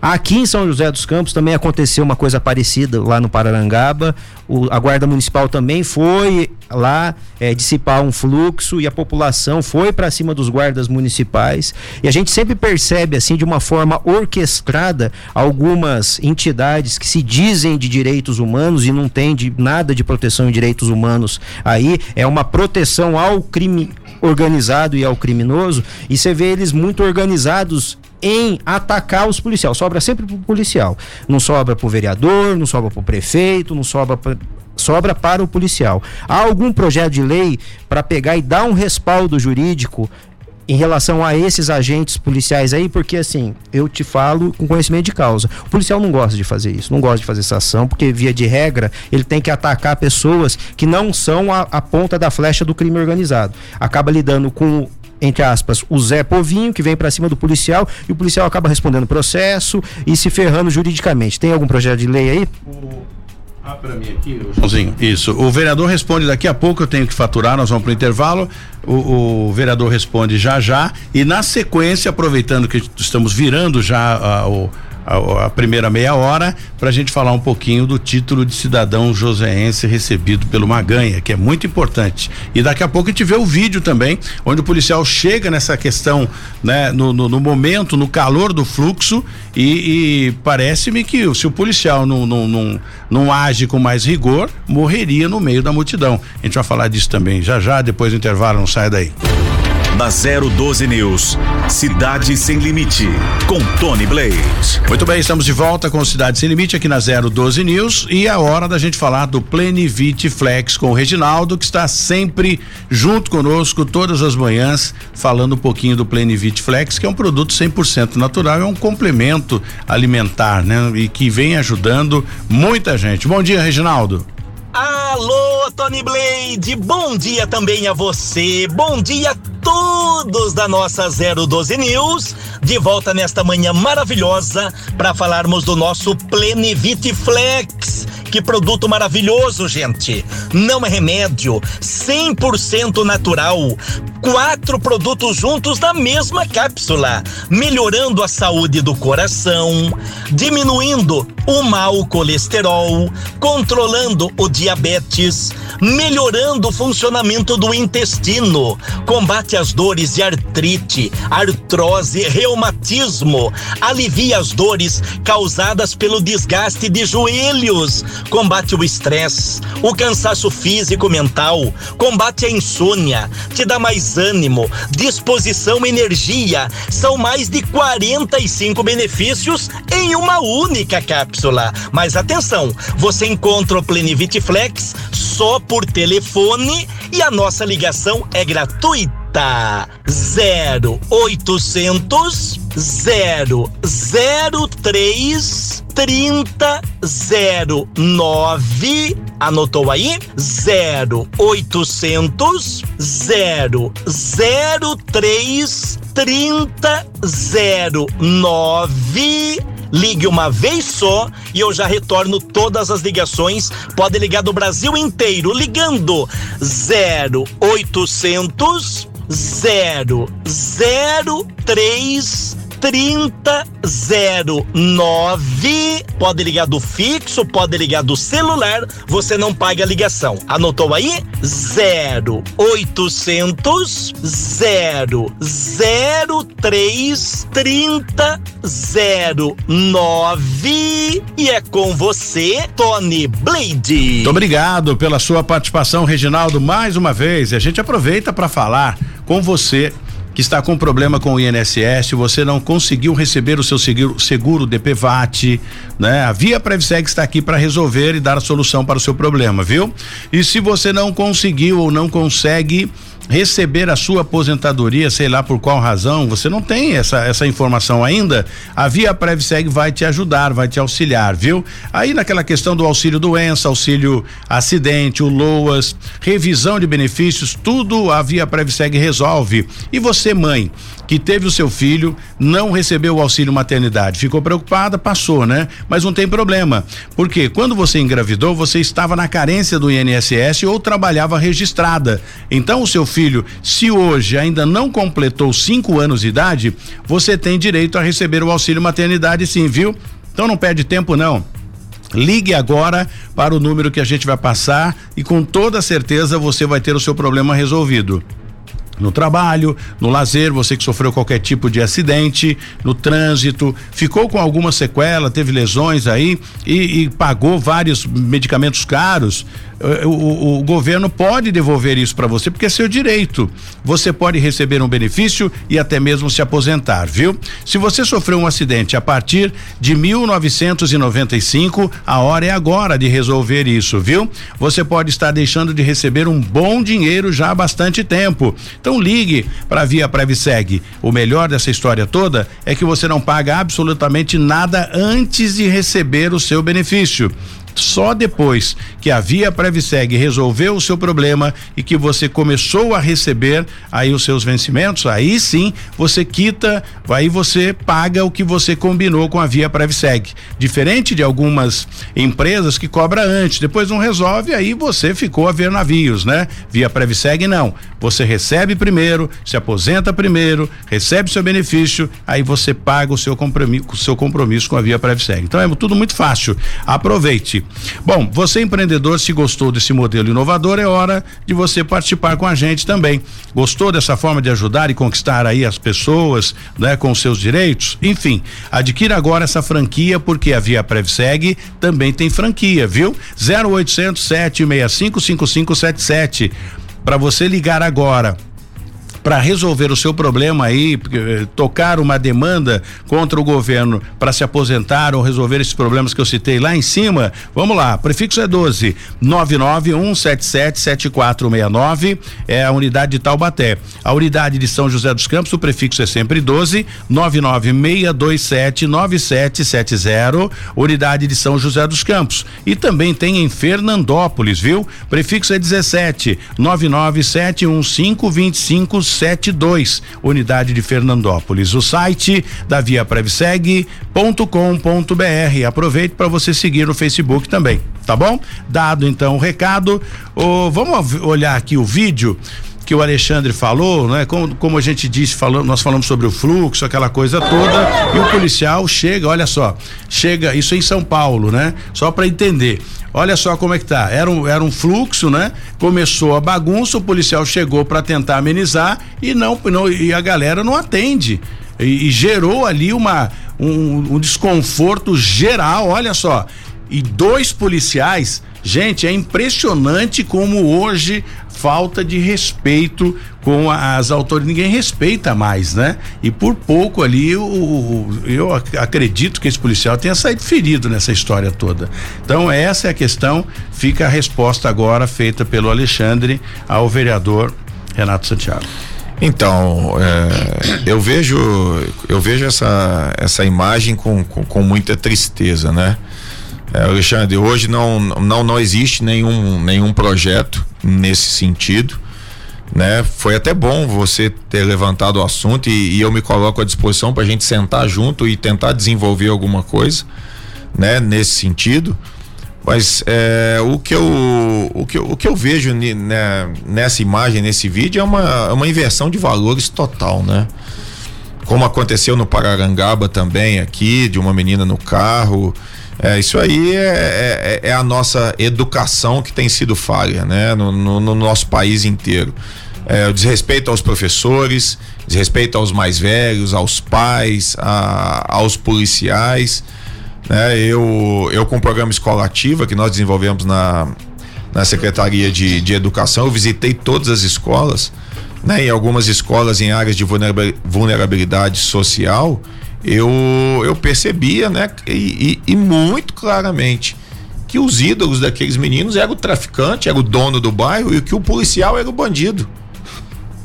Aqui em São José dos Campos também aconteceu uma coisa parecida lá no Pararangaba. O, a Guarda Municipal também foi lá é, dissipar um fluxo e a população foi para cima dos guardas municipais. E a gente sempre percebe, assim, de uma forma orquestrada, algumas entidades que se dizem de direitos humanos e não tem de, nada de proteção de direitos humanos aí. É uma proteção ao crime organizado e ao criminoso. E você vê eles muito organizados em atacar os policiais. Sobra sempre pro policial. Não sobra pro vereador, não sobra pro prefeito, não sobra sobra para o policial. Há algum projeto de lei para pegar e dar um respaldo jurídico em relação a esses agentes policiais aí, porque assim, eu te falo com conhecimento de causa. O policial não gosta de fazer isso, não gosta de fazer essa ação, porque via de regra, ele tem que atacar pessoas que não são a, a ponta da flecha do crime organizado. Acaba lidando com entre aspas, o Zé Povinho, que vem para cima do policial, e o policial acaba respondendo processo e se ferrando juridicamente. Tem algum projeto de lei aí? Ah, para mim aqui, Joãozinho. Isso. O vereador responde daqui a pouco, eu tenho que faturar, nós vamos para o intervalo. O, vereador responde já já. E na sequência, aproveitando que estamos virando já uh, o a, a primeira meia hora para a gente falar um pouquinho do título de cidadão joseense recebido pelo Maganha, que é muito importante. E daqui a pouco a gente vê o vídeo também, onde o policial chega nessa questão, né, no, no, no momento, no calor do fluxo, e, e parece-me que se o policial não, não, não, não age com mais rigor, morreria no meio da multidão. A gente vai falar disso também já já, depois do intervalo, não sai daí na 012 News. Cidade Sem Limite, com Tony Blade. Muito bem, estamos de volta com Cidade Sem Limite aqui na 012 News e é hora da gente falar do Plenivite Flex com o Reginaldo, que está sempre junto conosco todas as manhãs, falando um pouquinho do Plenivite Flex, que é um produto 100% natural, é um complemento alimentar, né? E que vem ajudando muita gente. Bom dia, Reginaldo. Alô, Tony Blade, bom dia também a você, bom dia a todos da nossa 012 News, de volta nesta manhã maravilhosa para falarmos do nosso Plenivit Flex. Que produto maravilhoso, gente! Não é remédio, 100% natural. Quatro produtos juntos na mesma cápsula, melhorando a saúde do coração, diminuindo o mau colesterol, controlando o diabetes, melhorando o funcionamento do intestino, combate as dores de artrite, artrose, reumatismo, alivia as dores causadas pelo desgaste de joelhos, combate o estresse, o cansaço físico mental, combate a insônia, te dá mais ânimo, disposição, energia. São mais de 45 benefícios em uma única cápsula. Mas atenção, você encontra o Plenivit Flex só por telefone e a nossa ligação é gratuita. 0800 003 3009 anotou aí? 0800 003 3009 Ligue uma vez só e eu já retorno todas as ligações. Pode ligar do Brasil inteiro ligando 0800 003 3009. Pode ligar do fixo, pode ligar do celular, você não paga a ligação. Anotou aí? 0800 003 3009. E é com você, Tony Blade. Muito obrigado pela sua participação, Reginaldo, mais uma vez. E a gente aproveita para falar com você que está com problema com o INSS, você não conseguiu receber o seu seguro, seguro DPVAT, né? A Via Previseg está aqui para resolver e dar a solução para o seu problema, viu? E se você não conseguiu ou não consegue receber a sua aposentadoria, sei lá por qual razão, você não tem essa, essa informação ainda, a Via Previseg vai te ajudar, vai te auxiliar, viu? Aí naquela questão do auxílio doença, auxílio acidente, o LOAS, revisão de benefícios, tudo a Via Previseg resolve. E você, mãe, que teve o seu filho, não recebeu o auxílio maternidade, ficou preocupada, passou, né? Mas não tem problema, porque quando você engravidou, você estava na carência do INSS ou trabalhava registrada. Então o seu filho, se hoje ainda não completou cinco anos de idade, você tem direito a receber o auxílio maternidade sim, viu? Então não perde tempo não. Ligue agora para o número que a gente vai passar e com toda certeza você vai ter o seu problema resolvido no trabalho, no lazer, você que sofreu qualquer tipo de acidente, no trânsito, ficou com alguma sequela, teve lesões aí e, e pagou vários medicamentos caros, o, o, o, governo pode devolver isso para você porque é seu direito. Você pode receber um benefício e até mesmo se aposentar, viu? Se você sofreu um acidente a partir de 1995, a hora é agora de resolver isso, viu? Você pode estar deixando de receber um bom dinheiro já há bastante tempo. Então ligue para a Via Previseg. O melhor dessa história toda é que você não paga absolutamente nada antes de receber o seu benefício só depois que a Via Previseg resolveu o seu problema e que você começou a receber aí os seus vencimentos, aí sim você quita, aí você paga o que você combinou com a Via Previseg. Diferente de algumas empresas que cobra antes, depois não resolve, aí você ficou a ver navios, né? Via Previseg não. Você recebe primeiro, se aposenta primeiro, recebe seu benefício, aí você paga o seu compromisso, o seu compromisso com a Via Previseg. Então é tudo muito fácil. Aproveite. Bom, você empreendedor, se gostou desse modelo inovador, é hora de você participar com a gente também. Gostou dessa forma de ajudar e conquistar aí as pessoas, né, com seus direitos? Enfim, adquira agora essa franquia porque a Via Prevseg também tem franquia, viu? 0800 765 5577 para você ligar agora para resolver o seu problema aí, eh, tocar uma demanda contra o governo para se aposentar ou resolver esses problemas que eu citei lá em cima, vamos lá, prefixo é 12 991777469 é a unidade de Taubaté. A unidade de São José dos Campos, o prefixo é sempre 12 996279770, unidade de São José dos Campos. E também tem em Fernandópolis, viu? Prefixo é 17 9971525 172, unidade de Fernandópolis. O site da Via Prevseg.com.br. Aproveite para você seguir no Facebook também, tá bom? Dado então o recado, oh, vamos olhar aqui o vídeo que o Alexandre falou, né? Como, como a gente disse, falou, nós falamos sobre o fluxo, aquela coisa toda, e o policial chega, olha só, chega, isso em São Paulo, né? Só para entender. Olha só como é que tá. Era um, era um fluxo, né? Começou a bagunça, o policial chegou para tentar amenizar e não, não e a galera não atende. E, e gerou ali uma um, um desconforto geral, olha só. E dois policiais Gente, é impressionante como hoje falta de respeito com as autoridades. Ninguém respeita mais, né? E por pouco ali, o, eu acredito que esse policial tenha saído ferido nessa história toda. Então, essa é a questão. Fica a resposta agora feita pelo Alexandre ao vereador Renato Santiago. Então, é, eu vejo eu vejo essa, essa imagem com, com, com muita tristeza, né? É, Alexandre, hoje não, não, não existe nenhum, nenhum projeto nesse sentido. Né? Foi até bom você ter levantado o assunto e, e eu me coloco à disposição para a gente sentar junto e tentar desenvolver alguma coisa, né? Nesse sentido. Mas é, o, que eu, o, que o que eu vejo né, nessa imagem, nesse vídeo, é uma, é uma inversão de valores total, né? Como aconteceu no Pararangaba também aqui, de uma menina no carro. É, isso aí é, é, é, a nossa educação que tem sido falha, né? No, no, no nosso país inteiro. É, desrespeito aos professores, desrespeito aos mais velhos, aos pais, a, aos policiais. Né? Eu, eu com o programa Escola Ativa que nós desenvolvemos na, na Secretaria de, de Educação, eu visitei todas as escolas, né? Algumas escolas em áreas de vulnerabilidade social, eu, eu percebia, né, e, e, e, muito claramente que os ídolos daqueles meninos eram o traficante, era o dono do bairro e que o policial era o bandido.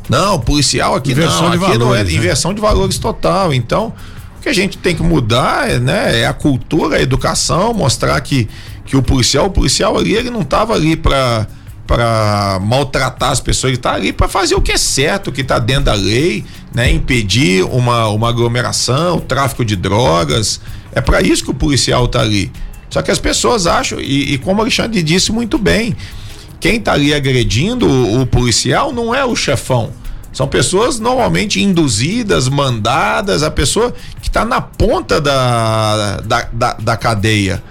Não, o policial aqui inversão não, aqui valores, não é né? inversão de valores total. Então, o que a gente tem que mudar é, né, é a cultura, a educação, mostrar que, que o policial, o policial ali, ele não estava ali para para maltratar as pessoas, ele está ali para fazer o que é certo, o que está dentro da lei, né? Impedir uma, uma aglomeração, tráfico de drogas. É para isso que o policial está ali. Só que as pessoas acham, e, e como o Alexandre disse muito bem, quem está ali agredindo o, o policial não é o chefão. São pessoas normalmente induzidas, mandadas, a pessoa que está na ponta da, da, da, da cadeia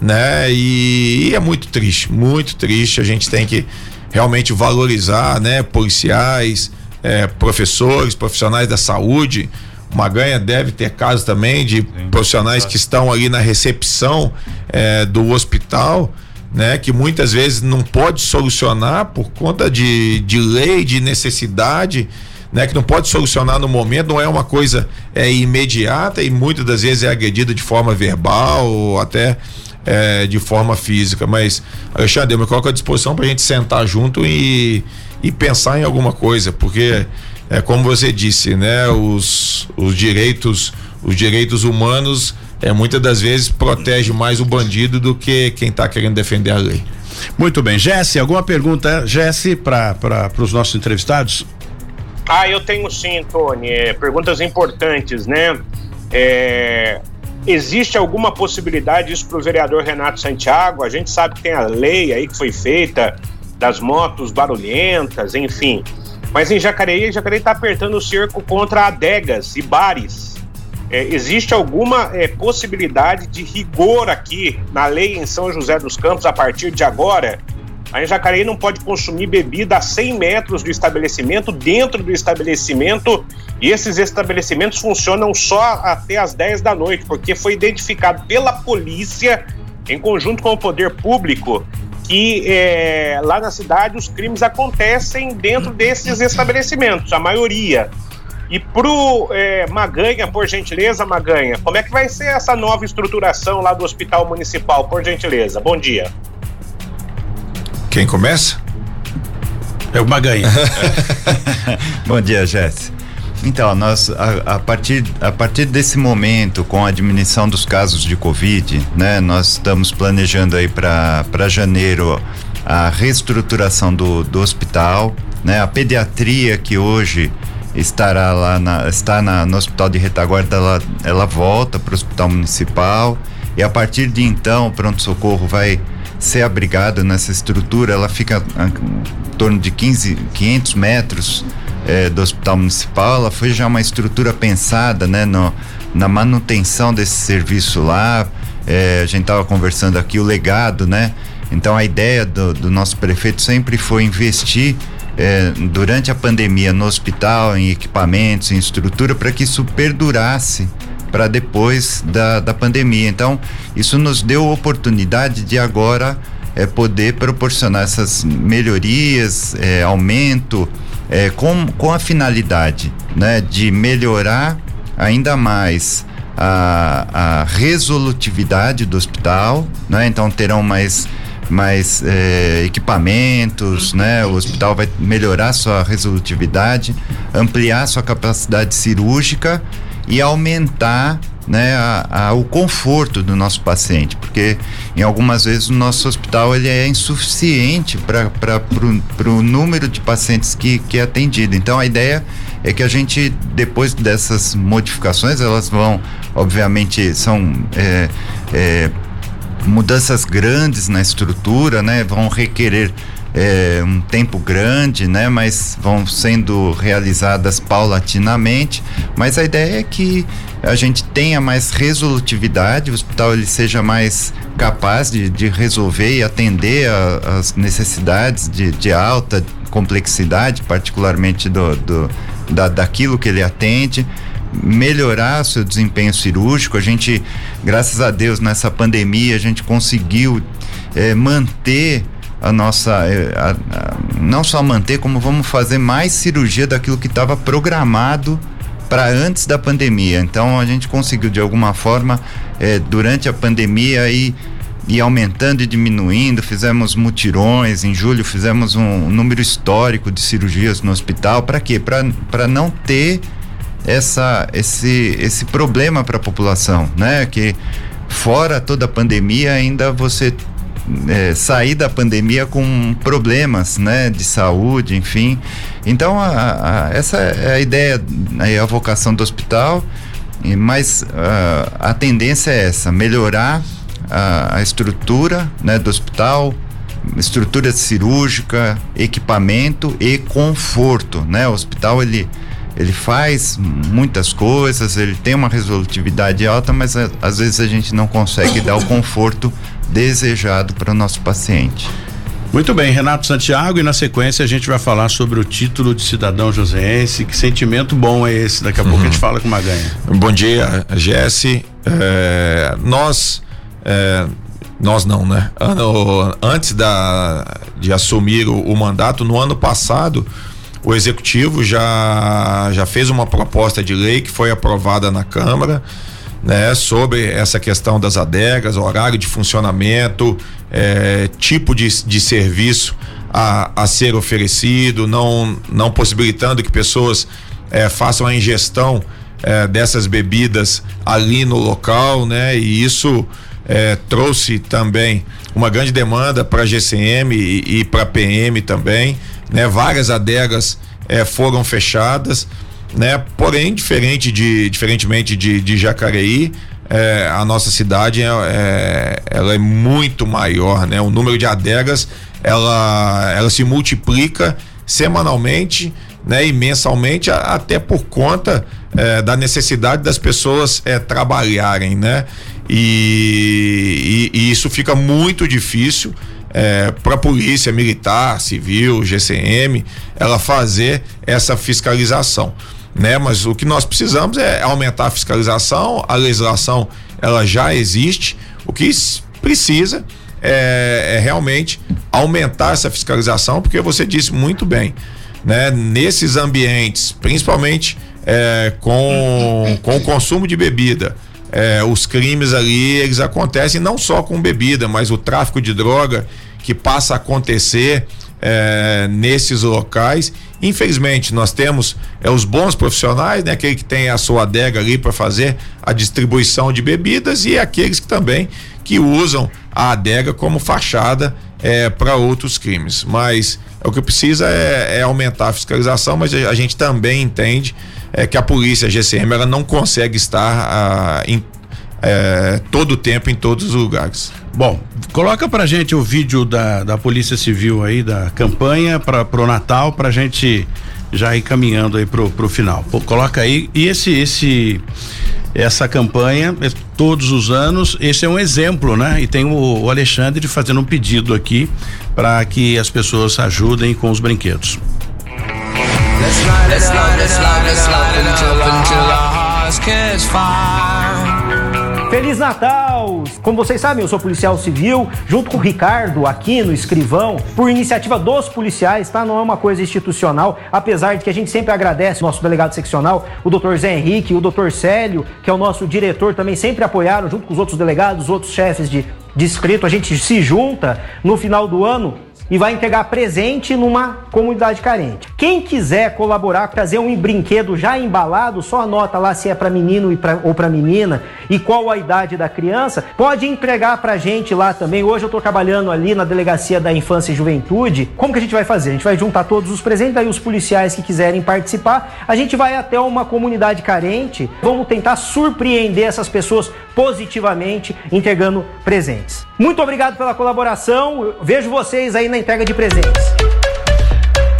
né? E, e, é muito triste, muito triste. A gente tem que realmente valorizar, né? Policiais, é, professores, profissionais da saúde. Uma ganha deve ter casos também de profissionais que estão ali na recepção é, do hospital, né? Que muitas vezes não pode solucionar por conta de, de lei, de necessidade. Né, que não pode solucionar no momento, não é uma coisa é, imediata e muitas das vezes é agredida de forma verbal ou até é, de forma física. Mas, Alexandre, eu me coloco à disposição para a gente sentar junto e, e pensar em alguma coisa, porque é como você disse, né? Os, os direitos, os direitos humanos é muitas das vezes protege mais o bandido do que quem está querendo defender a lei. Muito bem, Jesse, alguma pergunta, Jesse, para os nossos entrevistados? Ah, eu tenho sim, Tony. É, perguntas importantes, né? É, Existe alguma possibilidade disso para o vereador Renato Santiago? A gente sabe que tem a lei aí que foi feita das motos barulhentas, enfim. Mas em Jacareí, Jacareí está apertando o cerco contra adegas e bares. É, existe alguma é, possibilidade de rigor aqui na lei em São José dos Campos a partir de agora? A Jacareí não pode consumir bebida a 100 metros do estabelecimento, dentro do estabelecimento, e esses estabelecimentos funcionam só até as 10 da noite, porque foi identificado pela polícia, em conjunto com o poder público, que é, lá na cidade os crimes acontecem dentro desses estabelecimentos, a maioria. E pro é, Maganha, por gentileza, Maganha, como é que vai ser essa nova estruturação lá do Hospital Municipal, por gentileza? Bom dia. Quem começa? É o Maganha. Bom dia, Jéssica. Então, nós a, a, partir, a partir desse momento, com a diminuição dos casos de Covid, né, nós estamos planejando aí para janeiro a reestruturação do, do hospital, né? A pediatria que hoje estará lá na, está na, no Hospital de Retaguarda, ela, ela volta para o Hospital Municipal e a partir de então o pronto-socorro vai ser abrigado nessa estrutura, ela fica em torno de 15, 500 metros eh, do Hospital Municipal, ela foi já uma estrutura pensada, né, no, na manutenção desse serviço lá, eh, a gente estava conversando aqui o legado, né, então a ideia do, do nosso prefeito sempre foi investir é, durante a pandemia no hospital, em equipamentos, em estrutura, para que isso perdurasse para depois da, da pandemia. Então, isso nos deu oportunidade de agora é, poder proporcionar essas melhorias, é, aumento, é, com, com a finalidade né, de melhorar ainda mais a, a resolutividade do hospital, né? então terão mais mais equipamentos, né? O hospital vai melhorar sua resolutividade, ampliar sua capacidade cirúrgica e aumentar né, a, a, o conforto do nosso paciente, porque em algumas vezes o nosso hospital ele é insuficiente para o número de pacientes que, que é atendido. Então a ideia é que a gente, depois dessas modificações, elas vão, obviamente, são é, é, mudanças grandes na estrutura, né? Vão requerer é, um tempo grande, né? Mas vão sendo realizadas paulatinamente. Mas a ideia é que a gente tenha mais resolutividade, o hospital ele seja mais capaz de, de resolver e atender as necessidades de, de, alta complexidade, particularmente do, do da, daquilo que ele atende melhorar seu desempenho cirúrgico. A gente, graças a Deus, nessa pandemia, a gente conseguiu é, manter a nossa. É, a, a, não só manter, como vamos fazer mais cirurgia daquilo que estava programado para antes da pandemia. Então a gente conseguiu, de alguma forma, é, durante a pandemia, ir, ir aumentando e diminuindo. Fizemos mutirões. Em julho, fizemos um número histórico de cirurgias no hospital. Para quê? Para não ter essa, esse, esse problema para a população, né? Que fora toda a pandemia ainda você é, sair da pandemia com problemas, né, de saúde, enfim. Então a, a, essa é a ideia, é a vocação do hospital. Mas a, a tendência é essa, melhorar a, a estrutura, né, do hospital, estrutura cirúrgica, equipamento e conforto, né? O hospital ele ele faz muitas coisas, ele tem uma resolutividade alta, mas a, às vezes a gente não consegue dar o conforto desejado para o nosso paciente. Muito bem, Renato Santiago, e na sequência a gente vai falar sobre o título de cidadão joseense. Que sentimento bom é esse? Daqui a uhum. pouco a gente fala com o Maganha. Bom dia, Jesse. É, nós. É, nós não, né? Ano, antes da, de assumir o, o mandato, no ano passado, o executivo já, já fez uma proposta de lei que foi aprovada na Câmara, né, sobre essa questão das adegas, horário de funcionamento, é, tipo de, de serviço a, a ser oferecido, não, não possibilitando que pessoas é, façam a ingestão é, dessas bebidas ali no local, né? E isso é, trouxe também uma grande demanda para GCM e, e para PM também né? Várias adegas eh, foram fechadas, né? Porém, diferente de, diferentemente de, de Jacareí, eh, a nossa cidade é, é, ela é muito maior, né? O número de adegas ela, ela se multiplica semanalmente, né? E mensalmente até por conta eh, da necessidade das pessoas eh, trabalharem, né? E, e, e, isso fica muito difícil é, para a polícia militar, civil, GCM, ela fazer essa fiscalização, né? Mas o que nós precisamos é aumentar a fiscalização, a legislação ela já existe, o que precisa é, é realmente aumentar essa fiscalização, porque você disse muito bem, né? Nesses ambientes, principalmente é, com, com o consumo de bebida, é, os crimes ali eles acontecem não só com bebida, mas o tráfico de droga que passa a acontecer é, nesses locais. Infelizmente, nós temos é, os bons profissionais, né? Aquele que tem a sua adega ali para fazer a distribuição de bebidas e aqueles que também que usam a adega como fachada é, para outros crimes. Mas o que precisa é, é, aumentar a fiscalização, mas a, gente também entende é, que a polícia, a GCM, ela não consegue estar a, em é, todo o tempo em todos os lugares. Bom, coloca pra gente o vídeo da, da Polícia Civil aí, da campanha para pro Natal, pra gente já ir caminhando aí pro, pro final. Pô, coloca aí, e esse, esse, essa campanha, é todos os anos, esse é um exemplo, né? E tem o, o Alexandre fazendo um pedido aqui para que as pessoas ajudem com os brinquedos. Let's let's let's until, until our hearts catch fire. Feliz Natal! Como vocês sabem, eu sou policial civil, junto com o Ricardo, aqui no escrivão, por iniciativa dos policiais, tá? Não é uma coisa institucional, apesar de que a gente sempre agradece o nosso delegado seccional, o doutor Zé Henrique, o doutor Célio, que é o nosso diretor, também sempre apoiaram, junto com os outros delegados, os outros chefes de distrito. A gente se junta no final do ano e vai entregar presente numa comunidade carente. Quem quiser colaborar, trazer um brinquedo já embalado, só anota lá se é para menino ou para menina e qual a idade da criança, pode entregar para gente lá também. Hoje eu estou trabalhando ali na Delegacia da Infância e Juventude. Como que a gente vai fazer? A gente vai juntar todos os presentes, aí os policiais que quiserem participar, a gente vai até uma comunidade carente, vamos tentar surpreender essas pessoas positivamente entregando presentes. Muito obrigado pela colaboração. Eu vejo vocês aí na entrega de presentes.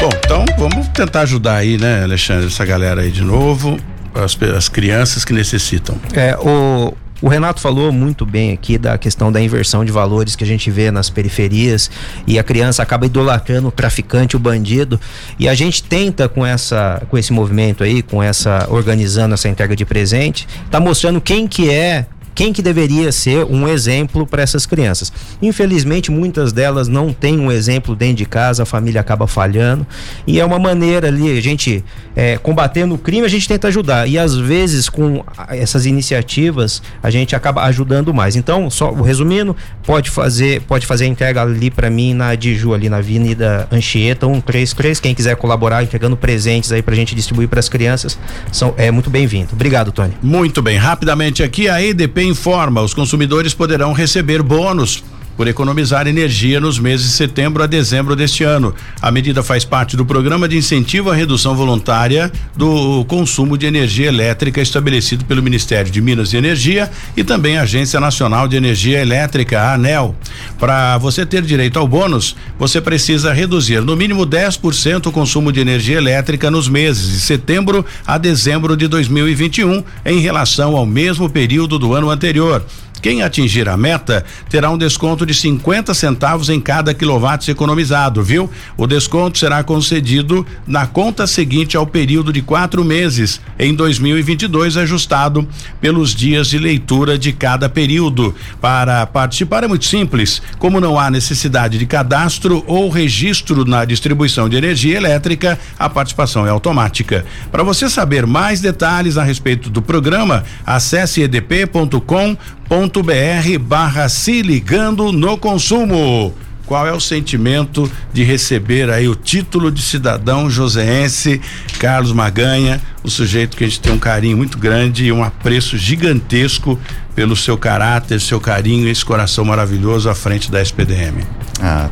Bom, então vamos tentar ajudar aí, né, Alexandre, essa galera aí de novo, as, as crianças que necessitam. É, o, o Renato falou muito bem aqui da questão da inversão de valores que a gente vê nas periferias e a criança acaba idolatrando o traficante, o bandido. E a gente tenta com essa com esse movimento aí, com essa organizando essa entrega de presente, tá mostrando quem que é quem que deveria ser um exemplo para essas crianças. Infelizmente, muitas delas não têm um exemplo dentro de casa, a família acaba falhando e é uma maneira ali a gente é, combatendo o crime a gente tenta ajudar e às vezes com essas iniciativas a gente acaba ajudando mais. Então, só resumindo, pode fazer pode fazer a entrega ali para mim na Diju ali na Avenida Anchieta 133. Quem quiser colaborar entregando presentes aí para a gente distribuir para as crianças, são é muito bem-vindo. Obrigado, Tony. Muito bem, rapidamente aqui a EDP informa: os consumidores poderão receber bônus por economizar energia nos meses de setembro a dezembro deste ano. A medida faz parte do programa de incentivo à redução voluntária do consumo de energia elétrica estabelecido pelo Ministério de Minas e Energia e também a Agência Nacional de Energia Elétrica, a ANEL. Para você ter direito ao bônus, você precisa reduzir no mínimo 10% o consumo de energia elétrica nos meses de setembro a dezembro de 2021 em relação ao mesmo período do ano anterior. Quem atingir a meta terá um desconto de 50 centavos em cada quilowatt economizado, viu? O desconto será concedido na conta seguinte ao período de quatro meses, em 2022, ajustado pelos dias de leitura de cada período. Para participar é muito simples, como não há necessidade de cadastro ou registro na distribuição de energia elétrica, a participação é automática. Para você saber mais detalhes a respeito do programa, acesse edp.com br barra se ligando no consumo. Qual é o sentimento de receber aí o título de cidadão joseense Carlos Maganha, o sujeito que a gente tem um carinho muito grande e um apreço gigantesco pelo seu caráter, seu carinho e esse coração maravilhoso à frente da SPDM? Ah,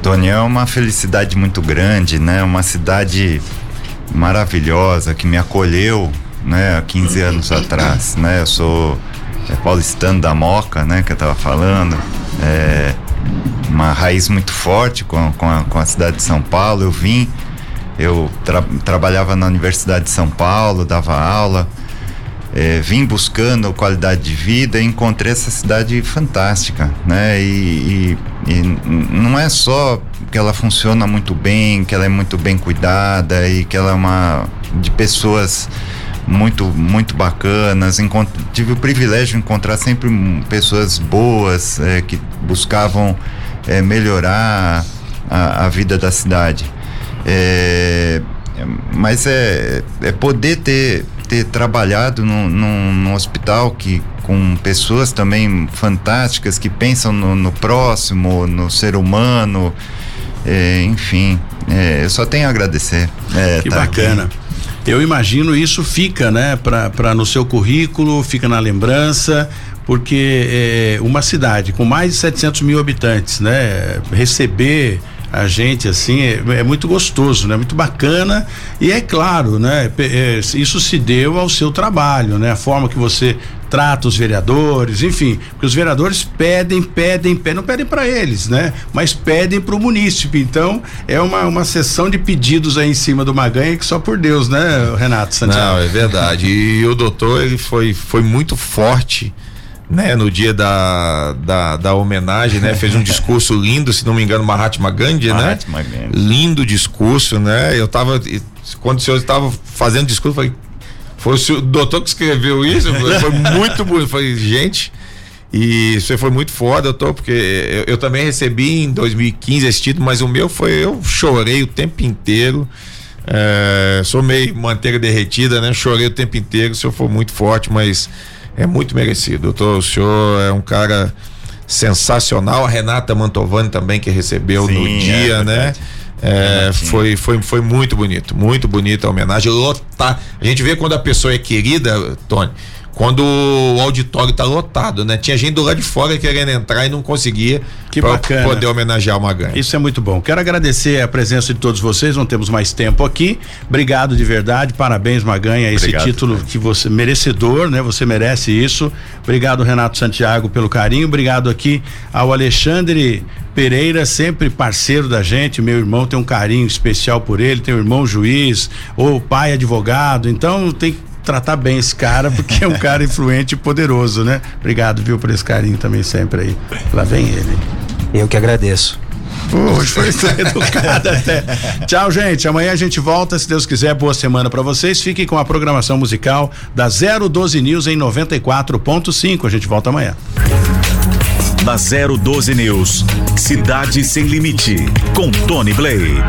Tony, é uma felicidade muito grande, né? Uma cidade maravilhosa que me acolheu, né? Há 15 anos atrás, né? Eu sou é, paulistano da Moca, né, que eu tava falando, é, uma raiz muito forte com, com, a, com a cidade de São Paulo. Eu vim, eu tra trabalhava na Universidade de São Paulo, dava aula, é, vim buscando qualidade de vida e encontrei essa cidade fantástica, né? E, e, e, não é só que ela funciona muito bem, que ela é muito bem cuidada e que ela é uma de pessoas muito muito bacanas. Encont tive o privilégio de encontrar sempre pessoas boas é, que buscavam é, melhorar a, a, vida da cidade. É, mas é, é poder ter, ter trabalhado num, num, num hospital que com pessoas também fantásticas que pensam no, no próximo, no ser humano, é, enfim, é, eu só tenho a agradecer. É, que tá bacana. Aqui. Eu imagino isso fica, né, para no seu currículo, fica na lembrança, porque é, uma cidade com mais de 700 mil habitantes, né, receber a gente assim é, é, muito gostoso, né? Muito bacana e é claro, né? É, isso se deu ao seu trabalho, né? A forma que você trata os vereadores, enfim, porque os vereadores pedem, pedem, pedem, não pedem para eles, né? Mas pedem para o munícipe. Então é uma, uma sessão de pedidos aí em cima do Maganha que só por Deus, né, Renato Santiago? Não, é verdade. E o doutor ele foi foi muito forte né, no dia da, da, da, homenagem, né, fez um discurso lindo, se não me engano, Mahatma Gandhi, né? Mahatma né? Gandhi. Lindo discurso, né? Eu tava quando o senhor estava fazendo discurso, falei, foi o doutor que escreveu isso, foi muito bonito, falei, gente, e isso foi muito foda, doutor, porque eu, eu, também recebi em 2015 esse título, mas o meu foi, eu chorei o tempo inteiro. É, sou meio manteiga derretida, né? Chorei o tempo inteiro, o senhor foi muito forte, mas é muito merecido. Doutor, o senhor é um cara sensacional. A Renata Mantovani também que recebeu Sim, no é dia, é né? É, foi, foi, foi muito bonito, muito bonita a homenagem. Lotar. A gente vê quando a pessoa é querida, Tony, quando o auditório tá lotado, né? Tinha gente do lado de fora querendo entrar e não conseguia que bacana. poder homenagear o Maganha. Isso é muito bom. Quero agradecer a presença de todos vocês, não temos mais tempo aqui. Obrigado de verdade, parabéns Maganha, esse Obrigado, título que você merecedor, né? Você merece isso. Obrigado Renato Santiago pelo carinho, obrigado aqui ao Alexandre Pereira, sempre parceiro da gente, meu irmão tem um carinho especial por ele, tem um irmão juiz, ou pai advogado, então tem tratar bem esse cara, porque é um cara influente e poderoso, né? Obrigado, viu, por esse carinho também sempre aí. Lá vem ele. Eu que agradeço. Hoje foi educado até. Tchau, gente. Amanhã a gente volta, se Deus quiser. Boa semana para vocês. Fiquem com a programação musical da 012 News em 94.5. A gente volta amanhã. Na 012 News, Cidade Sem Limite, com Tony Blade.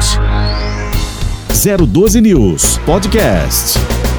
012 News Podcast.